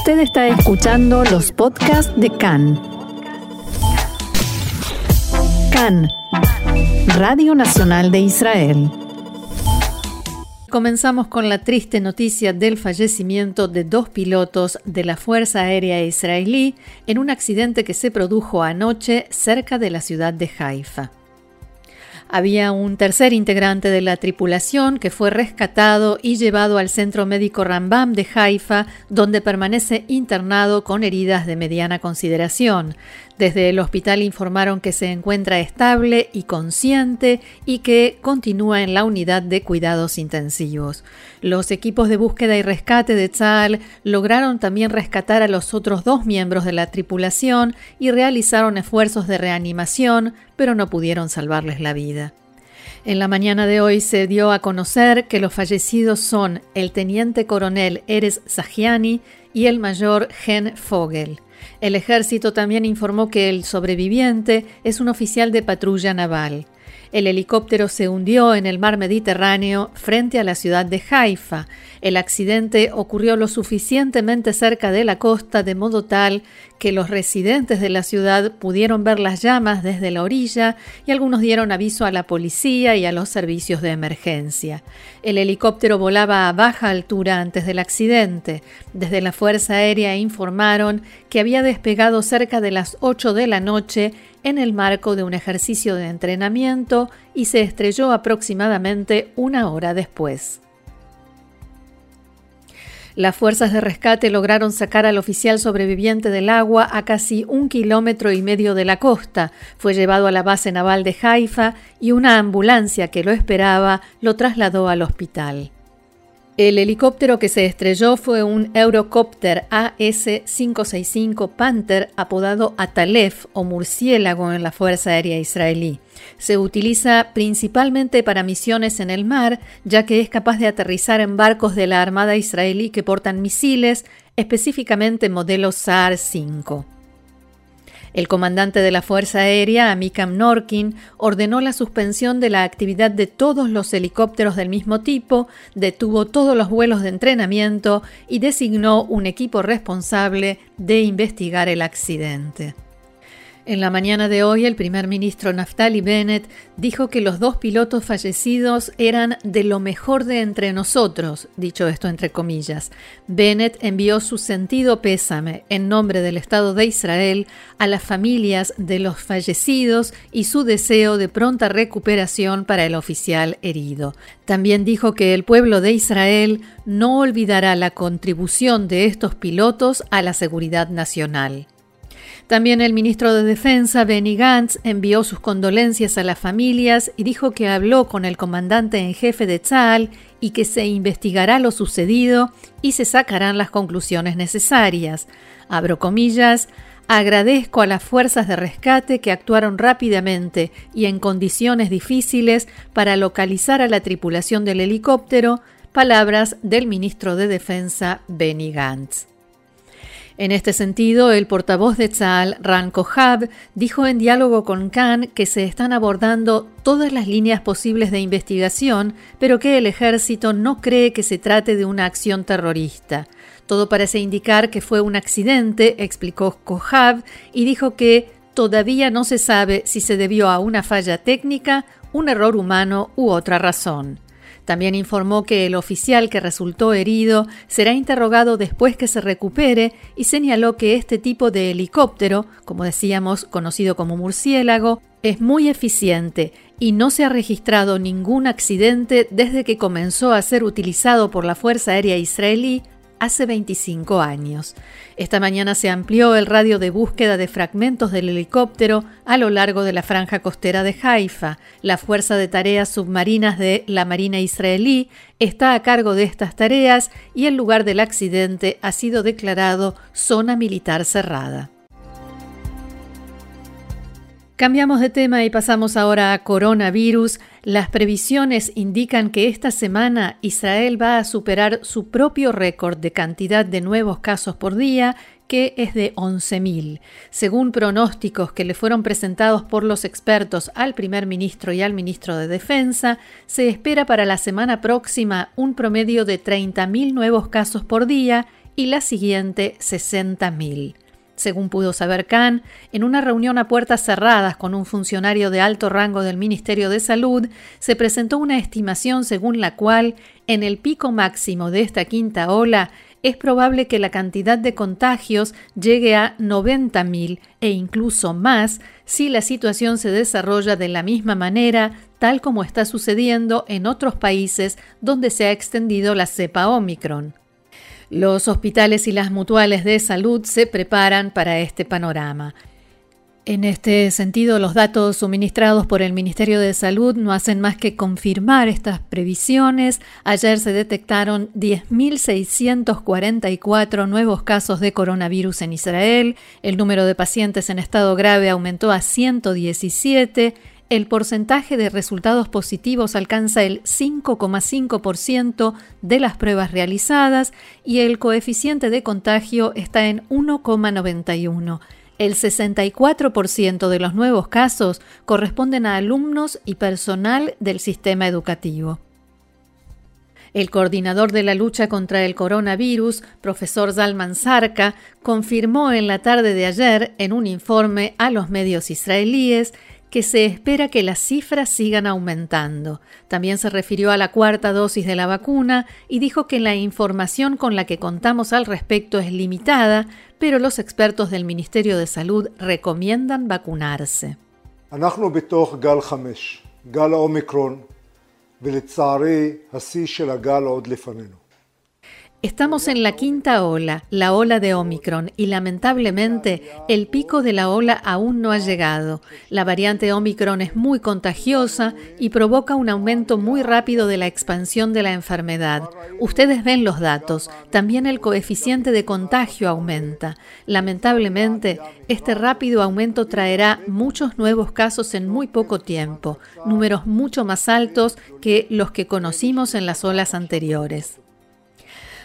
Usted está escuchando los podcasts de CAN. CAN, Radio Nacional de Israel. Comenzamos con la triste noticia del fallecimiento de dos pilotos de la Fuerza Aérea Israelí en un accidente que se produjo anoche cerca de la ciudad de Haifa. Había un tercer integrante de la tripulación que fue rescatado y llevado al centro médico Rambam de Haifa, donde permanece internado con heridas de mediana consideración. Desde el hospital informaron que se encuentra estable y consciente y que continúa en la unidad de cuidados intensivos. Los equipos de búsqueda y rescate de Tzal lograron también rescatar a los otros dos miembros de la tripulación y realizaron esfuerzos de reanimación, pero no pudieron salvarles la vida. En la mañana de hoy se dio a conocer que los fallecidos son el teniente coronel Eres Sagiani y el mayor Gen Fogel. El ejército también informó que el sobreviviente es un oficial de patrulla naval. El helicóptero se hundió en el mar Mediterráneo frente a la ciudad de Haifa. El accidente ocurrió lo suficientemente cerca de la costa de modo tal que los residentes de la ciudad pudieron ver las llamas desde la orilla y algunos dieron aviso a la policía y a los servicios de emergencia. El helicóptero volaba a baja altura antes del accidente. Desde la Fuerza Aérea informaron que había despegado cerca de las 8 de la noche en el marco de un ejercicio de entrenamiento y se estrelló aproximadamente una hora después. Las fuerzas de rescate lograron sacar al oficial sobreviviente del agua a casi un kilómetro y medio de la costa. Fue llevado a la base naval de Haifa y una ambulancia que lo esperaba lo trasladó al hospital. El helicóptero que se estrelló fue un Eurocopter AS-565 Panther apodado Atalef o murciélago en la Fuerza Aérea Israelí. Se utiliza principalmente para misiones en el mar, ya que es capaz de aterrizar en barcos de la Armada israelí que portan misiles, específicamente modelo SAR-5. El comandante de la Fuerza Aérea, Amikam Norkin, ordenó la suspensión de la actividad de todos los helicópteros del mismo tipo, detuvo todos los vuelos de entrenamiento y designó un equipo responsable de investigar el accidente. En la mañana de hoy, el primer ministro Naftali Bennett dijo que los dos pilotos fallecidos eran de lo mejor de entre nosotros, dicho esto entre comillas. Bennett envió su sentido pésame en nombre del Estado de Israel a las familias de los fallecidos y su deseo de pronta recuperación para el oficial herido. También dijo que el pueblo de Israel no olvidará la contribución de estos pilotos a la seguridad nacional. También el ministro de Defensa, Benny Gantz, envió sus condolencias a las familias y dijo que habló con el comandante en jefe de Tzal y que se investigará lo sucedido y se sacarán las conclusiones necesarias. Abro comillas, agradezco a las fuerzas de rescate que actuaron rápidamente y en condiciones difíciles para localizar a la tripulación del helicóptero, palabras del ministro de Defensa, Benny Gantz. En este sentido, el portavoz de Tzal, Ran Kohab, dijo en diálogo con Khan que se están abordando todas las líneas posibles de investigación, pero que el ejército no cree que se trate de una acción terrorista. Todo parece indicar que fue un accidente, explicó Kohab, y dijo que todavía no se sabe si se debió a una falla técnica, un error humano u otra razón. También informó que el oficial que resultó herido será interrogado después que se recupere y señaló que este tipo de helicóptero, como decíamos, conocido como murciélago, es muy eficiente y no se ha registrado ningún accidente desde que comenzó a ser utilizado por la Fuerza Aérea Israelí hace 25 años. Esta mañana se amplió el radio de búsqueda de fragmentos del helicóptero a lo largo de la franja costera de Haifa. La Fuerza de Tareas Submarinas de la Marina israelí está a cargo de estas tareas y el lugar del accidente ha sido declarado zona militar cerrada. Cambiamos de tema y pasamos ahora a coronavirus. Las previsiones indican que esta semana Israel va a superar su propio récord de cantidad de nuevos casos por día, que es de 11.000. Según pronósticos que le fueron presentados por los expertos al primer ministro y al ministro de Defensa, se espera para la semana próxima un promedio de 30.000 nuevos casos por día y la siguiente 60.000. Según pudo saber Khan, en una reunión a puertas cerradas con un funcionario de alto rango del Ministerio de Salud, se presentó una estimación según la cual, en el pico máximo de esta quinta ola, es probable que la cantidad de contagios llegue a 90.000 e incluso más si la situación se desarrolla de la misma manera, tal como está sucediendo en otros países donde se ha extendido la cepa Omicron. Los hospitales y las mutuales de salud se preparan para este panorama. En este sentido, los datos suministrados por el Ministerio de Salud no hacen más que confirmar estas previsiones. Ayer se detectaron 10.644 nuevos casos de coronavirus en Israel. El número de pacientes en estado grave aumentó a 117 el porcentaje de resultados positivos alcanza el 5,5% de las pruebas realizadas y el coeficiente de contagio está en 1,91. El 64% de los nuevos casos corresponden a alumnos y personal del sistema educativo. El coordinador de la lucha contra el coronavirus, profesor Zalman Sarka, confirmó en la tarde de ayer en un informe a los medios israelíes que se espera que las cifras sigan aumentando. También se refirió a la cuarta dosis de la vacuna y dijo que la información con la que contamos al respecto es limitada, pero los expertos del Ministerio de Salud recomiendan vacunarse. Estamos en la quinta ola, la ola de Omicron, y lamentablemente el pico de la ola aún no ha llegado. La variante Omicron es muy contagiosa y provoca un aumento muy rápido de la expansión de la enfermedad. Ustedes ven los datos, también el coeficiente de contagio aumenta. Lamentablemente, este rápido aumento traerá muchos nuevos casos en muy poco tiempo, números mucho más altos que los que conocimos en las olas anteriores.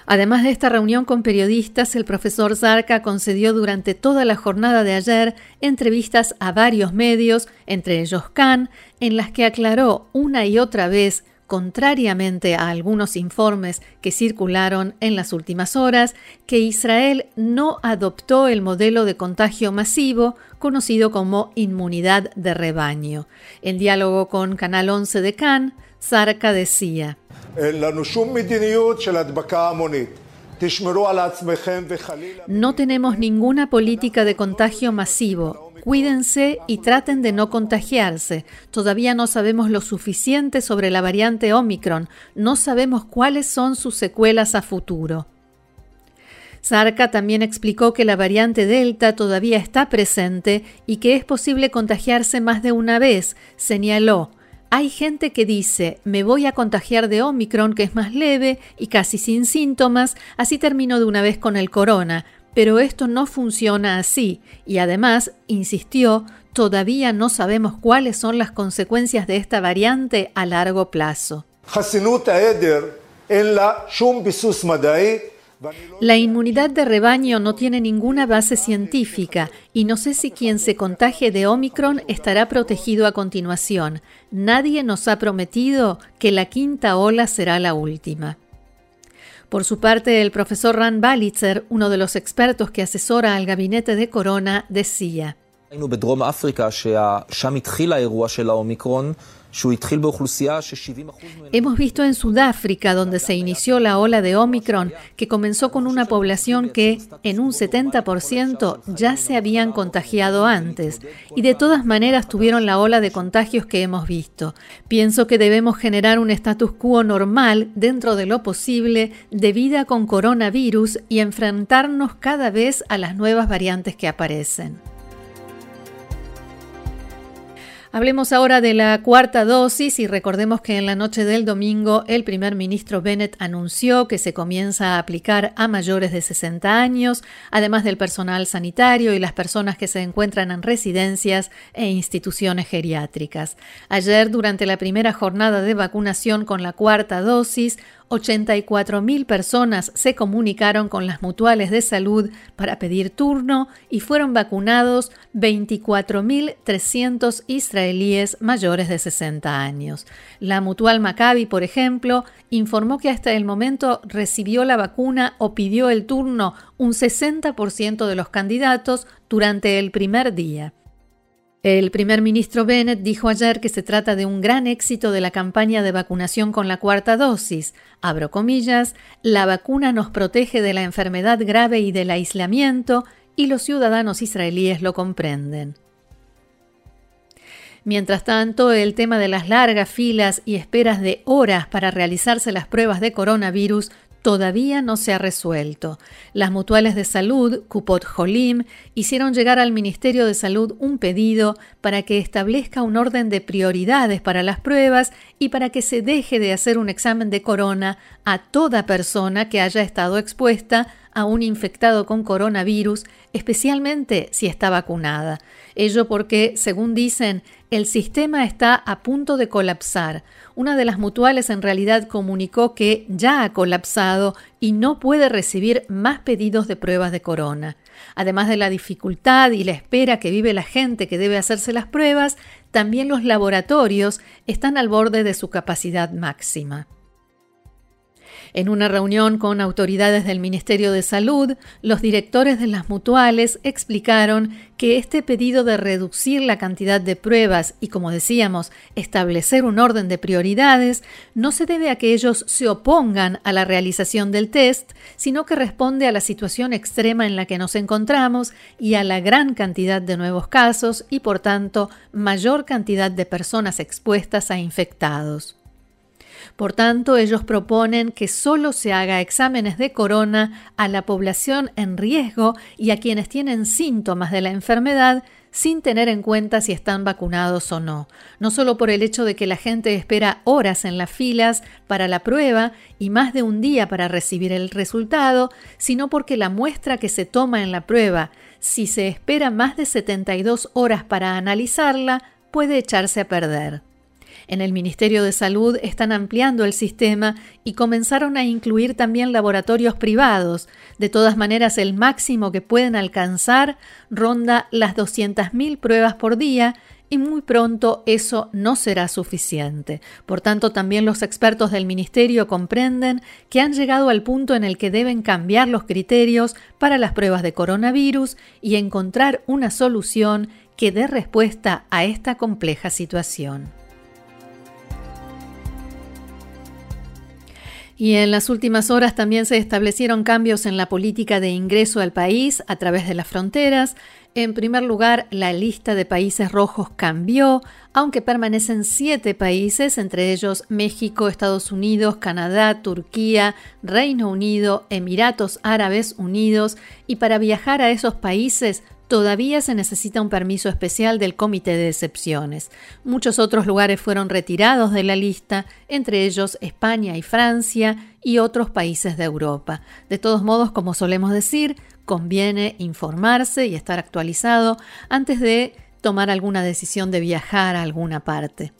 Además de esta reunión con periodistas, el profesor Zarca concedió durante toda la jornada de ayer entrevistas a varios medios, entre ellos Khan, en las que aclaró una y otra vez contrariamente a algunos informes que circularon en las últimas horas, que Israel no adoptó el modelo de contagio masivo conocido como inmunidad de rebaño. En diálogo con Canal 11 de Cannes, Zarca decía, no tenemos ninguna política de contagio masivo. Cuídense y traten de no contagiarse. Todavía no sabemos lo suficiente sobre la variante Omicron. No sabemos cuáles son sus secuelas a futuro. Zarca también explicó que la variante Delta todavía está presente y que es posible contagiarse más de una vez. Señaló, hay gente que dice, me voy a contagiar de Omicron, que es más leve y casi sin síntomas, así termino de una vez con el corona, pero esto no funciona así, y además, insistió, todavía no sabemos cuáles son las consecuencias de esta variante a largo plazo. La inmunidad de rebaño no tiene ninguna base científica y no sé si quien se contagie de Omicron estará protegido a continuación. Nadie nos ha prometido que la quinta ola será la última. Por su parte, el profesor Ran Balitzer, uno de los expertos que asesora al gabinete de Corona, decía. Hemos visto en Sudáfrica, donde se inició la ola de Omicron, que comenzó con una población que, en un 70%, ya se habían contagiado antes, y de todas maneras tuvieron la ola de contagios que hemos visto. Pienso que debemos generar un status quo normal, dentro de lo posible, de vida con coronavirus y enfrentarnos cada vez a las nuevas variantes que aparecen. Hablemos ahora de la cuarta dosis y recordemos que en la noche del domingo el primer ministro Bennett anunció que se comienza a aplicar a mayores de 60 años, además del personal sanitario y las personas que se encuentran en residencias e instituciones geriátricas. Ayer, durante la primera jornada de vacunación con la cuarta dosis, 84.000 personas se comunicaron con las mutuales de salud para pedir turno y fueron vacunados 24.300 israelíes mayores de 60 años. La mutual Maccabi, por ejemplo, informó que hasta el momento recibió la vacuna o pidió el turno un 60% de los candidatos durante el primer día. El primer ministro Bennett dijo ayer que se trata de un gran éxito de la campaña de vacunación con la cuarta dosis. Abro comillas, la vacuna nos protege de la enfermedad grave y del aislamiento y los ciudadanos israelíes lo comprenden. Mientras tanto, el tema de las largas filas y esperas de horas para realizarse las pruebas de coronavirus todavía no se ha resuelto. Las mutuales de salud, Cupot Jolim, hicieron llegar al Ministerio de Salud un pedido para que establezca un orden de prioridades para las pruebas y para que se deje de hacer un examen de corona a toda persona que haya estado expuesta a un infectado con coronavirus, especialmente si está vacunada. Ello porque, según dicen, el sistema está a punto de colapsar. Una de las mutuales en realidad comunicó que ya ha colapsado y no puede recibir más pedidos de pruebas de corona. Además de la dificultad y la espera que vive la gente que debe hacerse las pruebas, también los laboratorios están al borde de su capacidad máxima. En una reunión con autoridades del Ministerio de Salud, los directores de las mutuales explicaron que este pedido de reducir la cantidad de pruebas y, como decíamos, establecer un orden de prioridades no se debe a que ellos se opongan a la realización del test, sino que responde a la situación extrema en la que nos encontramos y a la gran cantidad de nuevos casos y, por tanto, mayor cantidad de personas expuestas a infectados. Por tanto, ellos proponen que solo se haga exámenes de corona a la población en riesgo y a quienes tienen síntomas de la enfermedad sin tener en cuenta si están vacunados o no, no solo por el hecho de que la gente espera horas en las filas para la prueba y más de un día para recibir el resultado, sino porque la muestra que se toma en la prueba, si se espera más de 72 horas para analizarla, puede echarse a perder. En el Ministerio de Salud están ampliando el sistema y comenzaron a incluir también laboratorios privados. De todas maneras, el máximo que pueden alcanzar ronda las 200.000 pruebas por día y muy pronto eso no será suficiente. Por tanto, también los expertos del Ministerio comprenden que han llegado al punto en el que deben cambiar los criterios para las pruebas de coronavirus y encontrar una solución que dé respuesta a esta compleja situación. Y en las últimas horas también se establecieron cambios en la política de ingreso al país a través de las fronteras. En primer lugar, la lista de países rojos cambió, aunque permanecen siete países, entre ellos México, Estados Unidos, Canadá, Turquía, Reino Unido, Emiratos Árabes Unidos, y para viajar a esos países Todavía se necesita un permiso especial del Comité de Excepciones. Muchos otros lugares fueron retirados de la lista, entre ellos España y Francia y otros países de Europa. De todos modos, como solemos decir, conviene informarse y estar actualizado antes de tomar alguna decisión de viajar a alguna parte.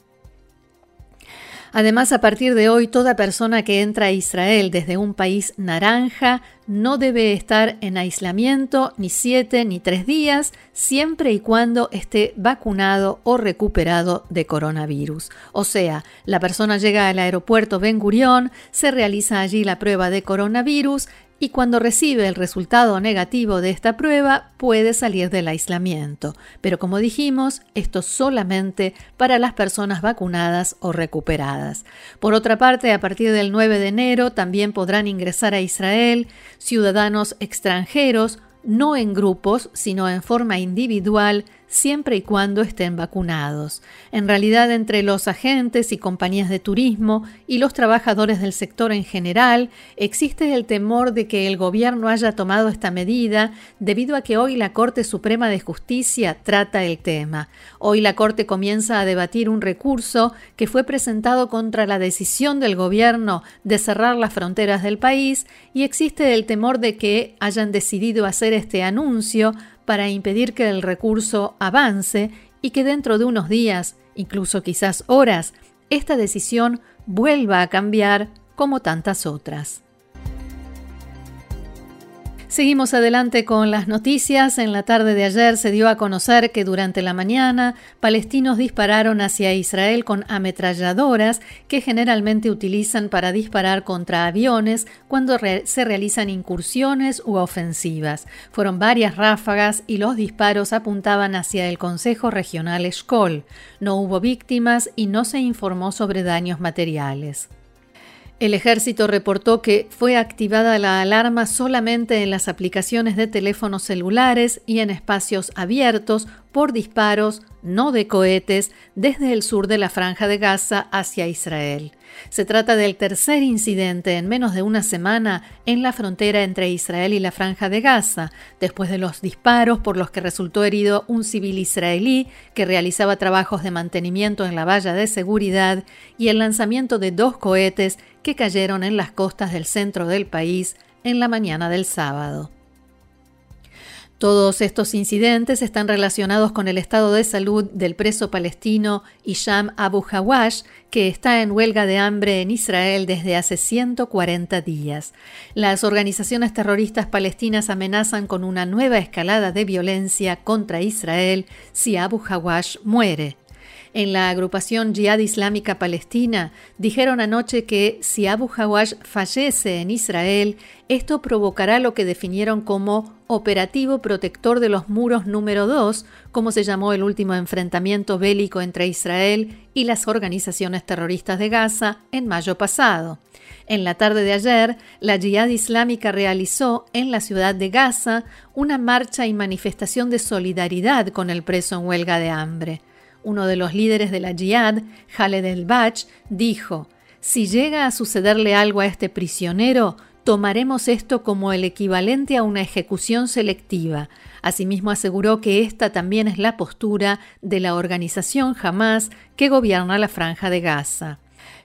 Además, a partir de hoy, toda persona que entra a Israel desde un país naranja no debe estar en aislamiento ni siete ni tres días, siempre y cuando esté vacunado o recuperado de coronavirus. O sea, la persona llega al aeropuerto Ben Gurión, se realiza allí la prueba de coronavirus y cuando recibe el resultado negativo de esta prueba puede salir del aislamiento. Pero como dijimos, esto solamente para las personas vacunadas o recuperadas. Por otra parte, a partir del 9 de enero también podrán ingresar a Israel ciudadanos extranjeros, no en grupos, sino en forma individual, siempre y cuando estén vacunados. En realidad, entre los agentes y compañías de turismo y los trabajadores del sector en general, existe el temor de que el gobierno haya tomado esta medida debido a que hoy la Corte Suprema de Justicia trata el tema. Hoy la Corte comienza a debatir un recurso que fue presentado contra la decisión del gobierno de cerrar las fronteras del país y existe el temor de que hayan decidido hacer este anuncio para impedir que el recurso avance y que dentro de unos días, incluso quizás horas, esta decisión vuelva a cambiar como tantas otras. Seguimos adelante con las noticias. En la tarde de ayer se dio a conocer que durante la mañana palestinos dispararon hacia Israel con ametralladoras que generalmente utilizan para disparar contra aviones cuando se realizan incursiones u ofensivas. Fueron varias ráfagas y los disparos apuntaban hacia el Consejo Regional Eshkol. No hubo víctimas y no se informó sobre daños materiales. El ejército reportó que fue activada la alarma solamente en las aplicaciones de teléfonos celulares y en espacios abiertos por disparos no de cohetes desde el sur de la franja de Gaza hacia Israel. Se trata del tercer incidente en menos de una semana en la frontera entre Israel y la franja de Gaza, después de los disparos por los que resultó herido un civil israelí que realizaba trabajos de mantenimiento en la valla de seguridad y el lanzamiento de dos cohetes que cayeron en las costas del centro del país en la mañana del sábado. Todos estos incidentes están relacionados con el estado de salud del preso palestino Isham Abu Hawash, que está en huelga de hambre en Israel desde hace 140 días. Las organizaciones terroristas palestinas amenazan con una nueva escalada de violencia contra Israel si Abu Hawash muere en la agrupación Jihad Islámica Palestina dijeron anoche que si Abu Hawash fallece en Israel, esto provocará lo que definieron como operativo protector de los muros número 2, como se llamó el último enfrentamiento bélico entre Israel y las organizaciones terroristas de Gaza en mayo pasado. En la tarde de ayer, la Jihad Islámica realizó en la ciudad de Gaza una marcha y manifestación de solidaridad con el preso en huelga de hambre uno de los líderes de la Jihad, Khaled el-Bach, dijo: Si llega a sucederle algo a este prisionero, tomaremos esto como el equivalente a una ejecución selectiva. Asimismo aseguró que esta también es la postura de la organización Hamas que gobierna la franja de Gaza.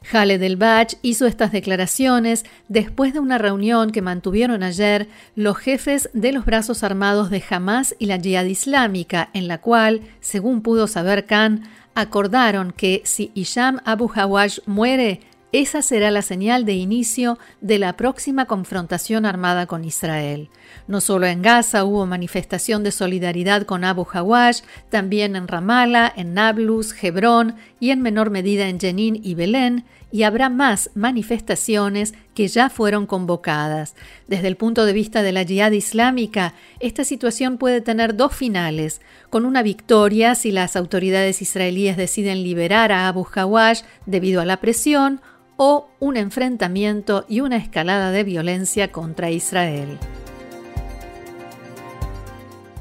Khaled el-Bach hizo estas declaraciones después de una reunión que mantuvieron ayer los jefes de los brazos armados de Hamas y la Jihad Islámica, en la cual, según pudo saber Khan, acordaron que si Isham Abu Hawash muere, esa será la señal de inicio de la próxima confrontación armada con Israel. No solo en Gaza hubo manifestación de solidaridad con Abu Hawash, también en Ramallah, en Nablus, Hebrón y en menor medida en Jenin y Belén, y habrá más manifestaciones que ya fueron convocadas. Desde el punto de vista de la yihad islámica, esta situación puede tener dos finales, con una victoria si las autoridades israelíes deciden liberar a Abu Hawash debido a la presión, o un enfrentamiento y una escalada de violencia contra Israel.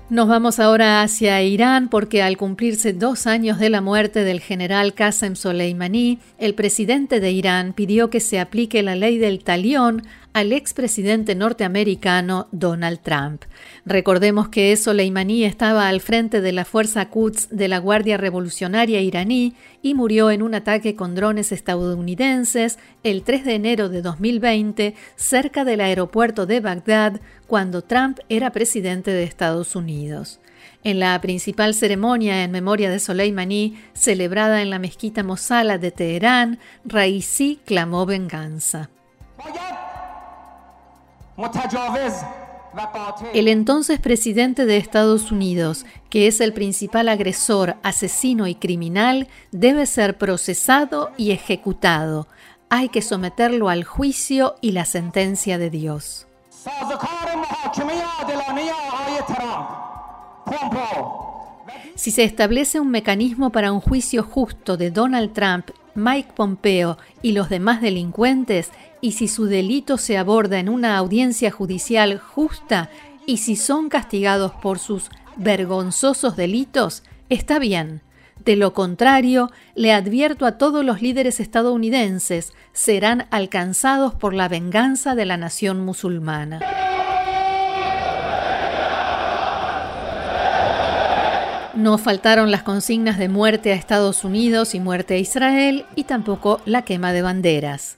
Nos vamos ahora hacia Irán porque al cumplirse dos años de la muerte del general Qasem Soleimani, el presidente de Irán pidió que se aplique la ley del talión al expresidente norteamericano Donald Trump. Recordemos que Soleimani estaba al frente de la fuerza Quds de la Guardia Revolucionaria iraní y murió en un ataque con drones estadounidenses el 3 de enero de 2020 cerca del aeropuerto de Bagdad cuando Trump era presidente de Estados Unidos. En la principal ceremonia en memoria de Soleimani, celebrada en la mezquita Mosala de Teherán, Raisi clamó venganza. El entonces presidente de Estados Unidos, que es el principal agresor, asesino y criminal, debe ser procesado y ejecutado. Hay que someterlo al juicio y la sentencia de Dios. Si se establece un mecanismo para un juicio justo de Donald Trump, Mike Pompeo y los demás delincuentes, y si su delito se aborda en una audiencia judicial justa y si son castigados por sus vergonzosos delitos, está bien. De lo contrario, le advierto a todos los líderes estadounidenses, serán alcanzados por la venganza de la nación musulmana. No faltaron las consignas de muerte a Estados Unidos y muerte a Israel y tampoco la quema de banderas.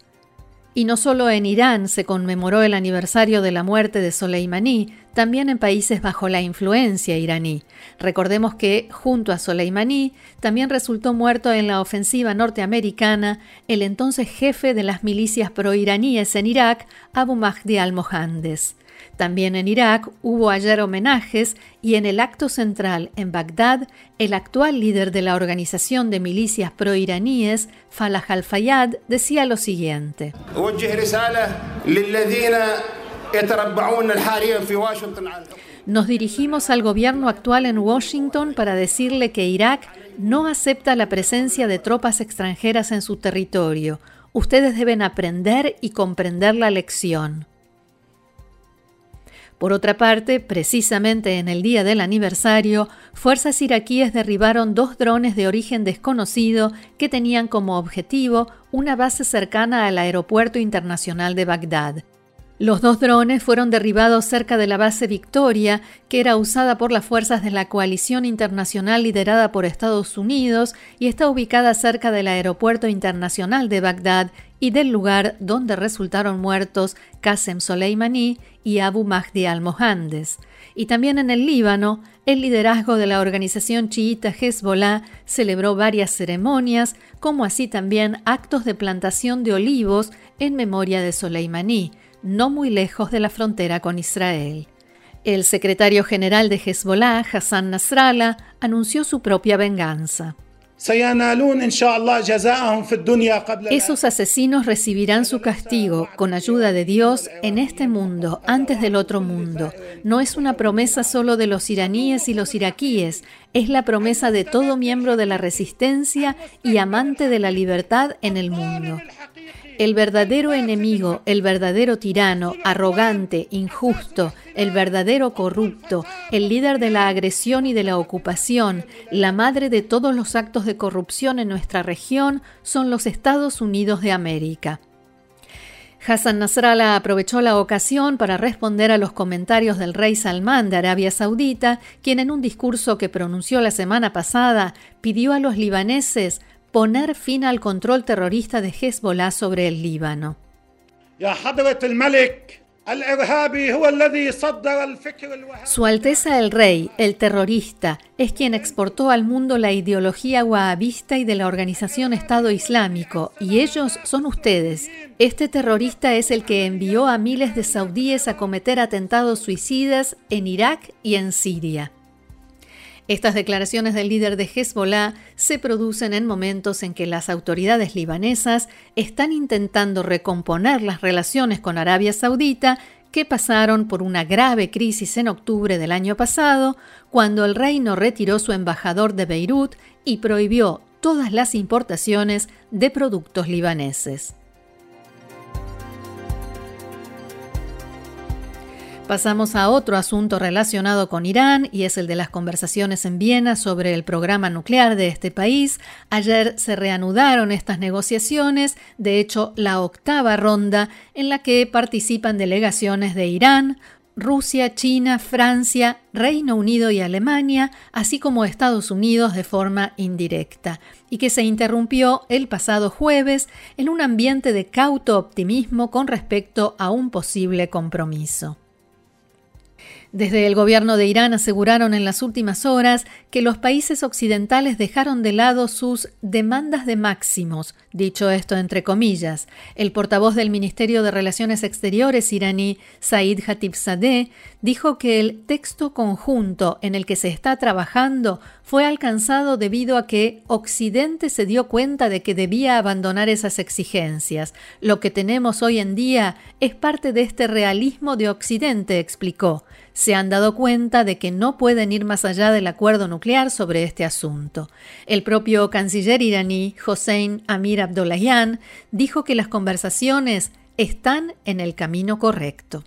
Y no solo en Irán se conmemoró el aniversario de la muerte de Soleimani, también en países bajo la influencia iraní. Recordemos que, junto a Soleimani, también resultó muerto en la ofensiva norteamericana el entonces jefe de las milicias proiraníes en Irak, Abu Mahdi al-Mohandes. También en Irak hubo ayer homenajes y en el acto central en Bagdad, el actual líder de la organización de milicias proiraníes, Falah al-Fayyad, decía lo siguiente. Nos dirigimos al gobierno actual en Washington para decirle que Irak no acepta la presencia de tropas extranjeras en su territorio. Ustedes deben aprender y comprender la lección. Por otra parte, precisamente en el día del aniversario, fuerzas iraquíes derribaron dos drones de origen desconocido que tenían como objetivo una base cercana al Aeropuerto Internacional de Bagdad. Los dos drones fueron derribados cerca de la base Victoria, que era usada por las fuerzas de la coalición internacional liderada por Estados Unidos y está ubicada cerca del Aeropuerto Internacional de Bagdad y del lugar donde resultaron muertos Qasem Soleimani y Abu Mahdi al-Mohandes. Y también en el Líbano, el liderazgo de la organización chiita Hezbollah celebró varias ceremonias, como así también actos de plantación de olivos en memoria de Soleimani no muy lejos de la frontera con Israel. El secretario general de Hezbollah, Hassan Nasrallah, anunció su propia venganza. Esos asesinos recibirán su castigo con ayuda de Dios en este mundo, antes del otro mundo. No es una promesa solo de los iraníes y los iraquíes, es la promesa de todo miembro de la resistencia y amante de la libertad en el mundo. El verdadero enemigo, el verdadero tirano, arrogante, injusto, el verdadero corrupto, el líder de la agresión y de la ocupación, la madre de todos los actos de corrupción en nuestra región, son los Estados Unidos de América. Hassan Nasrallah aprovechó la ocasión para responder a los comentarios del rey Salmán de Arabia Saudita, quien en un discurso que pronunció la semana pasada pidió a los libaneses poner fin al control terrorista de Hezbollah sobre el Líbano. Su Alteza el Rey, el terrorista, es quien exportó al mundo la ideología wahabista y de la organización Estado Islámico, y ellos son ustedes. Este terrorista es el que envió a miles de saudíes a cometer atentados suicidas en Irak y en Siria. Estas declaraciones del líder de Hezbollah se producen en momentos en que las autoridades libanesas están intentando recomponer las relaciones con Arabia Saudita que pasaron por una grave crisis en octubre del año pasado, cuando el reino retiró su embajador de Beirut y prohibió todas las importaciones de productos libaneses. Pasamos a otro asunto relacionado con Irán y es el de las conversaciones en Viena sobre el programa nuclear de este país. Ayer se reanudaron estas negociaciones, de hecho la octava ronda en la que participan delegaciones de Irán, Rusia, China, Francia, Reino Unido y Alemania, así como Estados Unidos de forma indirecta, y que se interrumpió el pasado jueves en un ambiente de cauto optimismo con respecto a un posible compromiso. Desde el gobierno de Irán aseguraron en las últimas horas que los países occidentales dejaron de lado sus demandas de máximos, dicho esto entre comillas. El portavoz del Ministerio de Relaciones Exteriores iraní, Said Sadeh, dijo que el texto conjunto en el que se está trabajando fue alcanzado debido a que Occidente se dio cuenta de que debía abandonar esas exigencias. Lo que tenemos hoy en día es parte de este realismo de Occidente, explicó se han dado cuenta de que no pueden ir más allá del acuerdo nuclear sobre este asunto. El propio canciller iraní, Hossein Amir Abdollahian, dijo que las conversaciones están en el camino correcto.